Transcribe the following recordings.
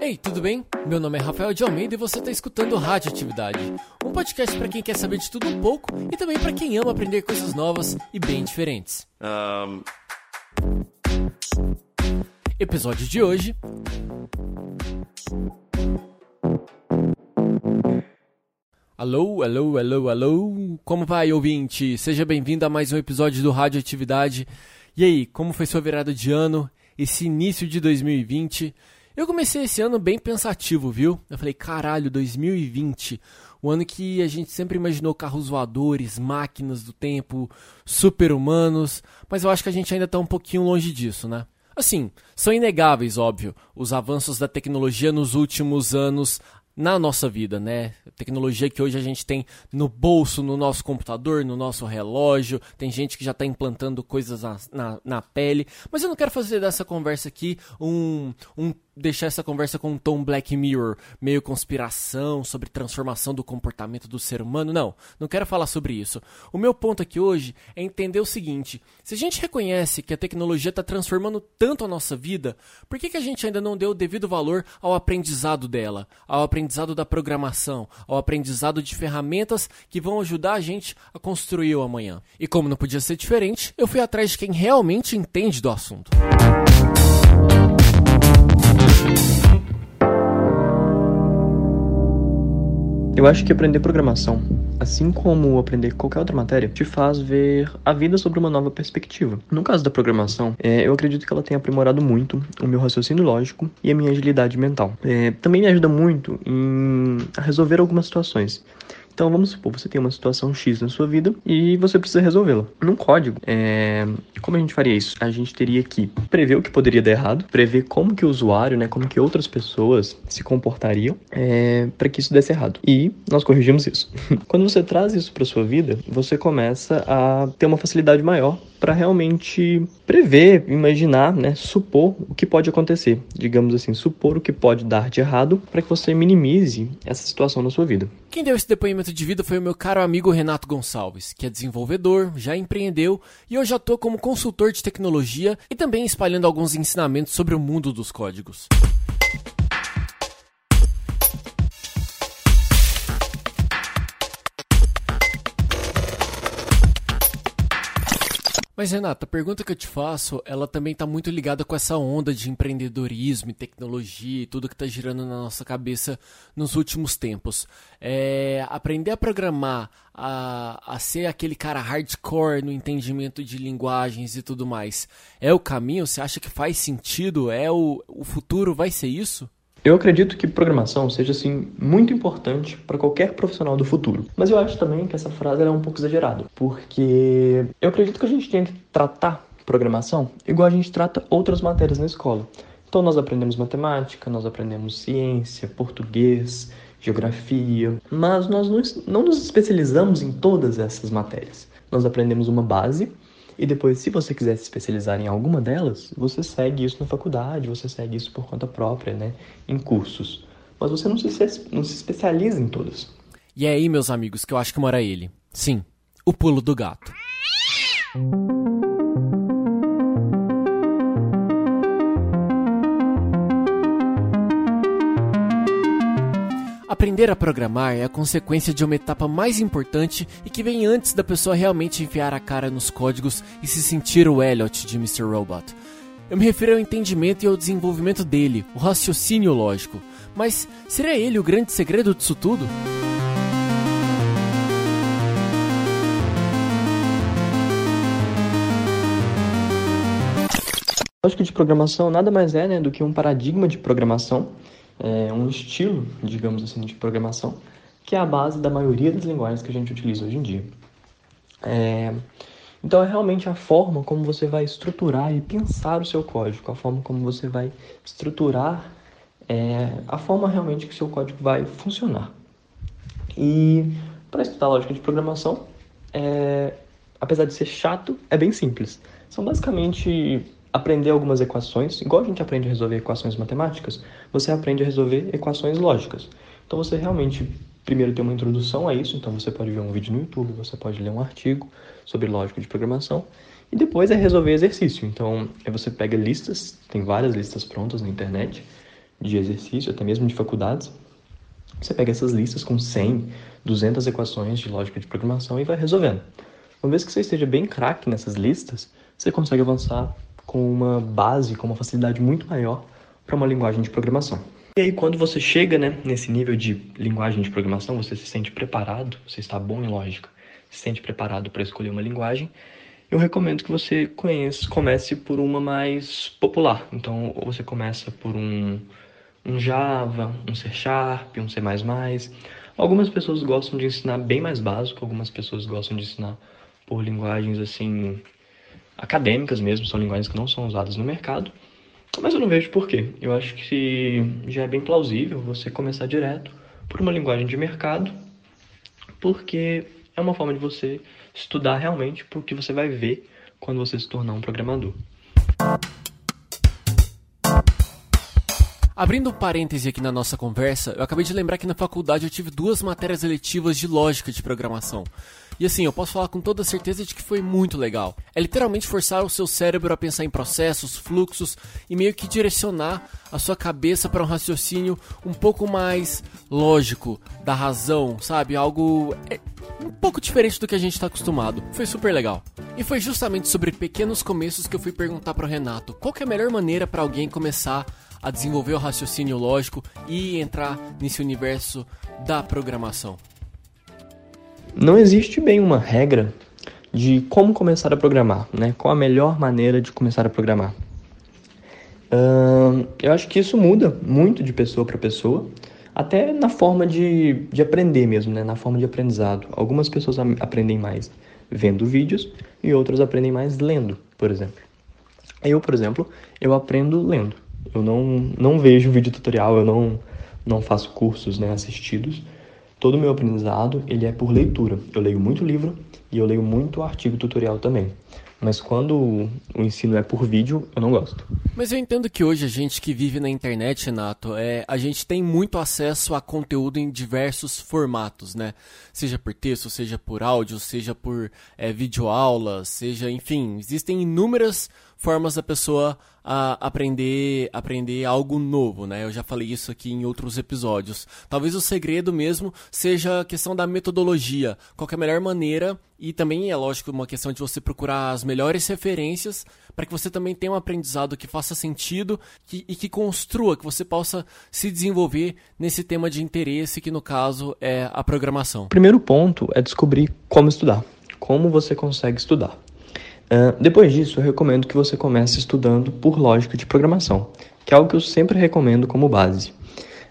Ei, tudo bem? Meu nome é Rafael de Almeida e você está escutando Rádio Atividade, um podcast para quem quer saber de tudo um pouco e também para quem ama aprender coisas novas e bem diferentes. Um... Episódio de hoje. Alô, alô, alô, alô. Como vai, ouvinte? Seja bem-vindo a mais um episódio do Rádio Atividade. E aí, como foi sua virada de ano? Esse início de 2020? Eu comecei esse ano bem pensativo, viu? Eu falei, caralho, 2020, o ano que a gente sempre imaginou carros voadores, máquinas do tempo, super-humanos, mas eu acho que a gente ainda está um pouquinho longe disso, né? Assim, são inegáveis, óbvio, os avanços da tecnologia nos últimos anos na nossa vida, né? Tecnologia que hoje a gente tem no bolso, no nosso computador, no nosso relógio. Tem gente que já está implantando coisas na, na, na, pele. Mas eu não quero fazer dessa conversa aqui um, um deixar essa conversa com um tom Black Mirror, meio conspiração sobre transformação do comportamento do ser humano. Não, não quero falar sobre isso. O meu ponto aqui hoje é entender o seguinte: se a gente reconhece que a tecnologia está transformando tanto a nossa vida, por que, que a gente ainda não deu o devido valor ao aprendizado dela, ao aprendizado da programação, ao aprendizado de ferramentas que vão ajudar a gente a construir o amanhã? E como não podia ser diferente, eu fui atrás de quem realmente entende do assunto. Eu acho que aprender programação, assim como aprender qualquer outra matéria, te faz ver a vida sobre uma nova perspectiva. No caso da programação, é, eu acredito que ela tenha aprimorado muito o meu raciocínio lógico e a minha agilidade mental. É, também me ajuda muito em resolver algumas situações. Então vamos supor, você tem uma situação X na sua vida e você precisa resolvê-la. Num código, é... como a gente faria isso? A gente teria que prever o que poderia dar errado, prever como que o usuário, né, como que outras pessoas se comportariam é... para que isso desse errado. E nós corrigimos isso. Quando você traz isso para sua vida, você começa a ter uma facilidade maior para realmente prever, imaginar, né, supor o que pode acontecer, digamos assim, supor o que pode dar de errado para que você minimize essa situação na sua vida. Quem deu esse depoimento de vida foi o meu caro amigo Renato Gonçalves, que é desenvolvedor, já empreendeu e hoje atua como consultor de tecnologia e também espalhando alguns ensinamentos sobre o mundo dos códigos. Mas Renata, a pergunta que eu te faço, ela também está muito ligada com essa onda de empreendedorismo e tecnologia e tudo que está girando na nossa cabeça nos últimos tempos. É, aprender a programar, a, a ser aquele cara hardcore no entendimento de linguagens e tudo mais, é o caminho? Você acha que faz sentido? É o, o futuro? Vai ser isso? Eu acredito que programação seja assim muito importante para qualquer profissional do futuro. Mas eu acho também que essa frase é um pouco exagerada, porque eu acredito que a gente tem que tratar programação igual a gente trata outras matérias na escola. Então nós aprendemos matemática, nós aprendemos ciência, português, geografia, mas nós não nos especializamos em todas essas matérias. Nós aprendemos uma base e depois, se você quiser se especializar em alguma delas, você segue isso na faculdade, você segue isso por conta própria, né? Em cursos. Mas você não se, não se especializa em todas. E é aí, meus amigos, que eu acho que mora ele. Sim, o pulo do gato. Aprender a programar é a consequência de uma etapa mais importante e que vem antes da pessoa realmente enfiar a cara nos códigos e se sentir o Elliot de Mr. Robot. Eu me refiro ao entendimento e ao desenvolvimento dele, o raciocínio lógico. Mas seria ele o grande segredo disso tudo? Lógica de programação nada mais é né, do que um paradigma de programação é, um estilo, digamos assim, de programação, que é a base da maioria das linguagens que a gente utiliza hoje em dia. É, então, é realmente a forma como você vai estruturar e pensar o seu código, a forma como você vai estruturar é, a forma realmente que o seu código vai funcionar. E para estudar lógica de programação, é, apesar de ser chato, é bem simples. São basicamente aprender algumas equações, igual a gente aprende a resolver equações matemáticas, você aprende a resolver equações lógicas. Então você realmente primeiro tem uma introdução a isso, então você pode ver um vídeo no YouTube, você pode ler um artigo sobre lógica de programação, e depois é resolver exercício. Então, você pega listas, tem várias listas prontas na internet, de exercício, até mesmo de faculdades. Você pega essas listas com 100, 200 equações de lógica de programação e vai resolvendo. Uma vez que você esteja bem craque nessas listas, você consegue avançar com uma base, com uma facilidade muito maior para uma linguagem de programação. E aí, quando você chega né, nesse nível de linguagem de programação, você se sente preparado, você está bom em lógica, se sente preparado para escolher uma linguagem, eu recomendo que você conheça, comece por uma mais popular. Então, você começa por um, um Java, um C Sharp, um C++. Algumas pessoas gostam de ensinar bem mais básico, algumas pessoas gostam de ensinar por linguagens assim acadêmicas mesmo, são linguagens que não são usadas no mercado. Mas eu não vejo por quê. Eu acho que já é bem plausível você começar direto por uma linguagem de mercado, porque é uma forma de você estudar realmente o que você vai ver quando você se tornar um programador. Abrindo um parêntese aqui na nossa conversa, eu acabei de lembrar que na faculdade eu tive duas matérias eletivas de lógica de programação. E assim, eu posso falar com toda certeza de que foi muito legal. É literalmente forçar o seu cérebro a pensar em processos, fluxos e meio que direcionar a sua cabeça para um raciocínio um pouco mais lógico, da razão, sabe? Algo é, um pouco diferente do que a gente está acostumado. Foi super legal. E foi justamente sobre pequenos começos que eu fui perguntar para o Renato qual é a melhor maneira para alguém começar a desenvolver o raciocínio lógico e entrar nesse universo da programação? Não existe bem uma regra de como começar a programar, né? Qual a melhor maneira de começar a programar? Uh, eu acho que isso muda muito de pessoa para pessoa, até na forma de, de aprender mesmo, né? Na forma de aprendizado. Algumas pessoas aprendem mais vendo vídeos e outras aprendem mais lendo, por exemplo. Eu, por exemplo, eu aprendo lendo. Eu não, não vejo vídeo tutorial, eu não, não faço cursos né, assistidos. Todo o meu aprendizado ele é por leitura. Eu leio muito livro e eu leio muito artigo tutorial também. Mas quando o ensino é por vídeo, eu não gosto. Mas eu entendo que hoje a gente que vive na internet, Renato, é, a gente tem muito acesso a conteúdo em diversos formatos, né? Seja por texto, seja por áudio, seja por é, videoaulas, seja, enfim, existem inúmeras formas da pessoa a aprender aprender algo novo, né? Eu já falei isso aqui em outros episódios. Talvez o segredo mesmo seja a questão da metodologia, qual é a melhor maneira e também é lógico uma questão de você procurar as melhores referências para que você também tenha um aprendizado que faça sentido que, e que construa, que você possa se desenvolver nesse tema de interesse que no caso é a programação. Primeiro ponto é descobrir como estudar, como você consegue estudar. Uh, depois disso, eu recomendo que você comece estudando por lógica de programação, que é algo que eu sempre recomendo como base.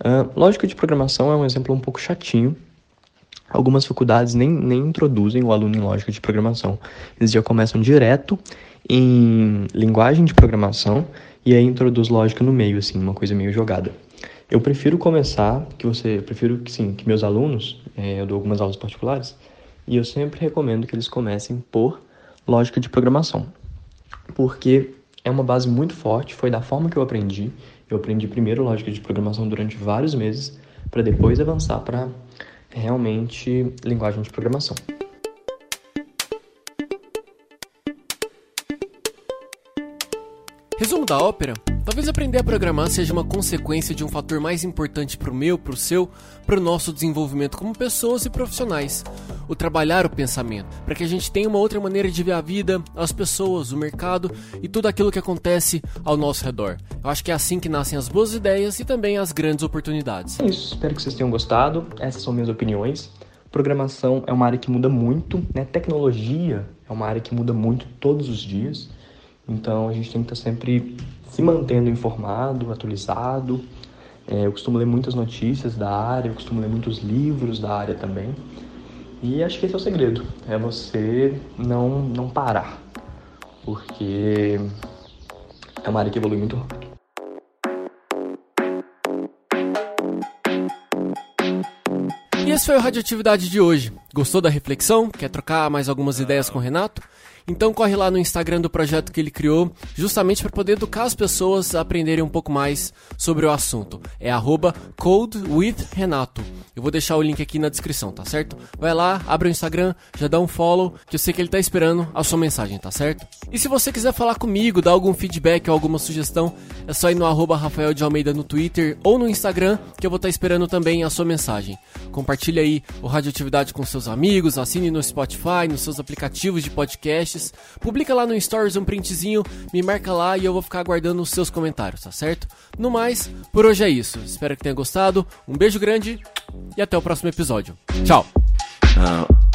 Uh, lógica de programação é um exemplo um pouco chatinho. Algumas faculdades nem, nem introduzem o aluno em lógica de programação. Eles já começam direto em linguagem de programação e aí introduz lógica no meio, assim, uma coisa meio jogada. Eu prefiro começar, que você, eu prefiro que sim, que meus alunos, é, eu dou algumas aulas particulares, e eu sempre recomendo que eles comecem por lógica de programação, porque é uma base muito forte, foi da forma que eu aprendi. Eu aprendi primeiro lógica de programação durante vários meses, para depois avançar para realmente linguagem de programação. Resumo da ópera: talvez aprender a programar seja uma consequência de um fator mais importante para o meu, para o seu, para o nosso desenvolvimento como pessoas e profissionais. O trabalhar o pensamento, para que a gente tenha uma outra maneira de ver a vida, as pessoas, o mercado e tudo aquilo que acontece ao nosso redor. Eu acho que é assim que nascem as boas ideias e também as grandes oportunidades. É isso, espero que vocês tenham gostado. Essas são minhas opiniões. Programação é uma área que muda muito, né? Tecnologia é uma área que muda muito todos os dias. Então a gente tem que estar sempre se mantendo informado, atualizado. É, eu costumo ler muitas notícias da área, eu costumo ler muitos livros da área também. E acho que esse é o segredo, é você não, não parar, porque é uma área que evolui muito rápido. E esse foi o Radioatividade de hoje. Gostou da reflexão? Quer trocar mais algumas ideias com o Renato? Então corre lá no Instagram do projeto que ele criou, justamente para poder educar as pessoas a aprenderem um pouco mais sobre o assunto. É @codewithrenato. Eu vou deixar o link aqui na descrição, tá certo? Vai lá, abre o Instagram, já dá um follow, que eu sei que ele tá esperando a sua mensagem, tá certo? E se você quiser falar comigo, dar algum feedback ou alguma sugestão, é só ir no arroba Rafael de Almeida no Twitter ou no Instagram, que eu vou estar tá esperando também a sua mensagem. Compartilhe aí o Radioatividade com seus amigos, assine no Spotify, nos seus aplicativos de podcasts, publica lá no Stories um printzinho, me marca lá e eu vou ficar aguardando os seus comentários, tá certo? No mais, por hoje é isso. Espero que tenha gostado. Um beijo grande e até o próximo episódio. Tchau! Uh...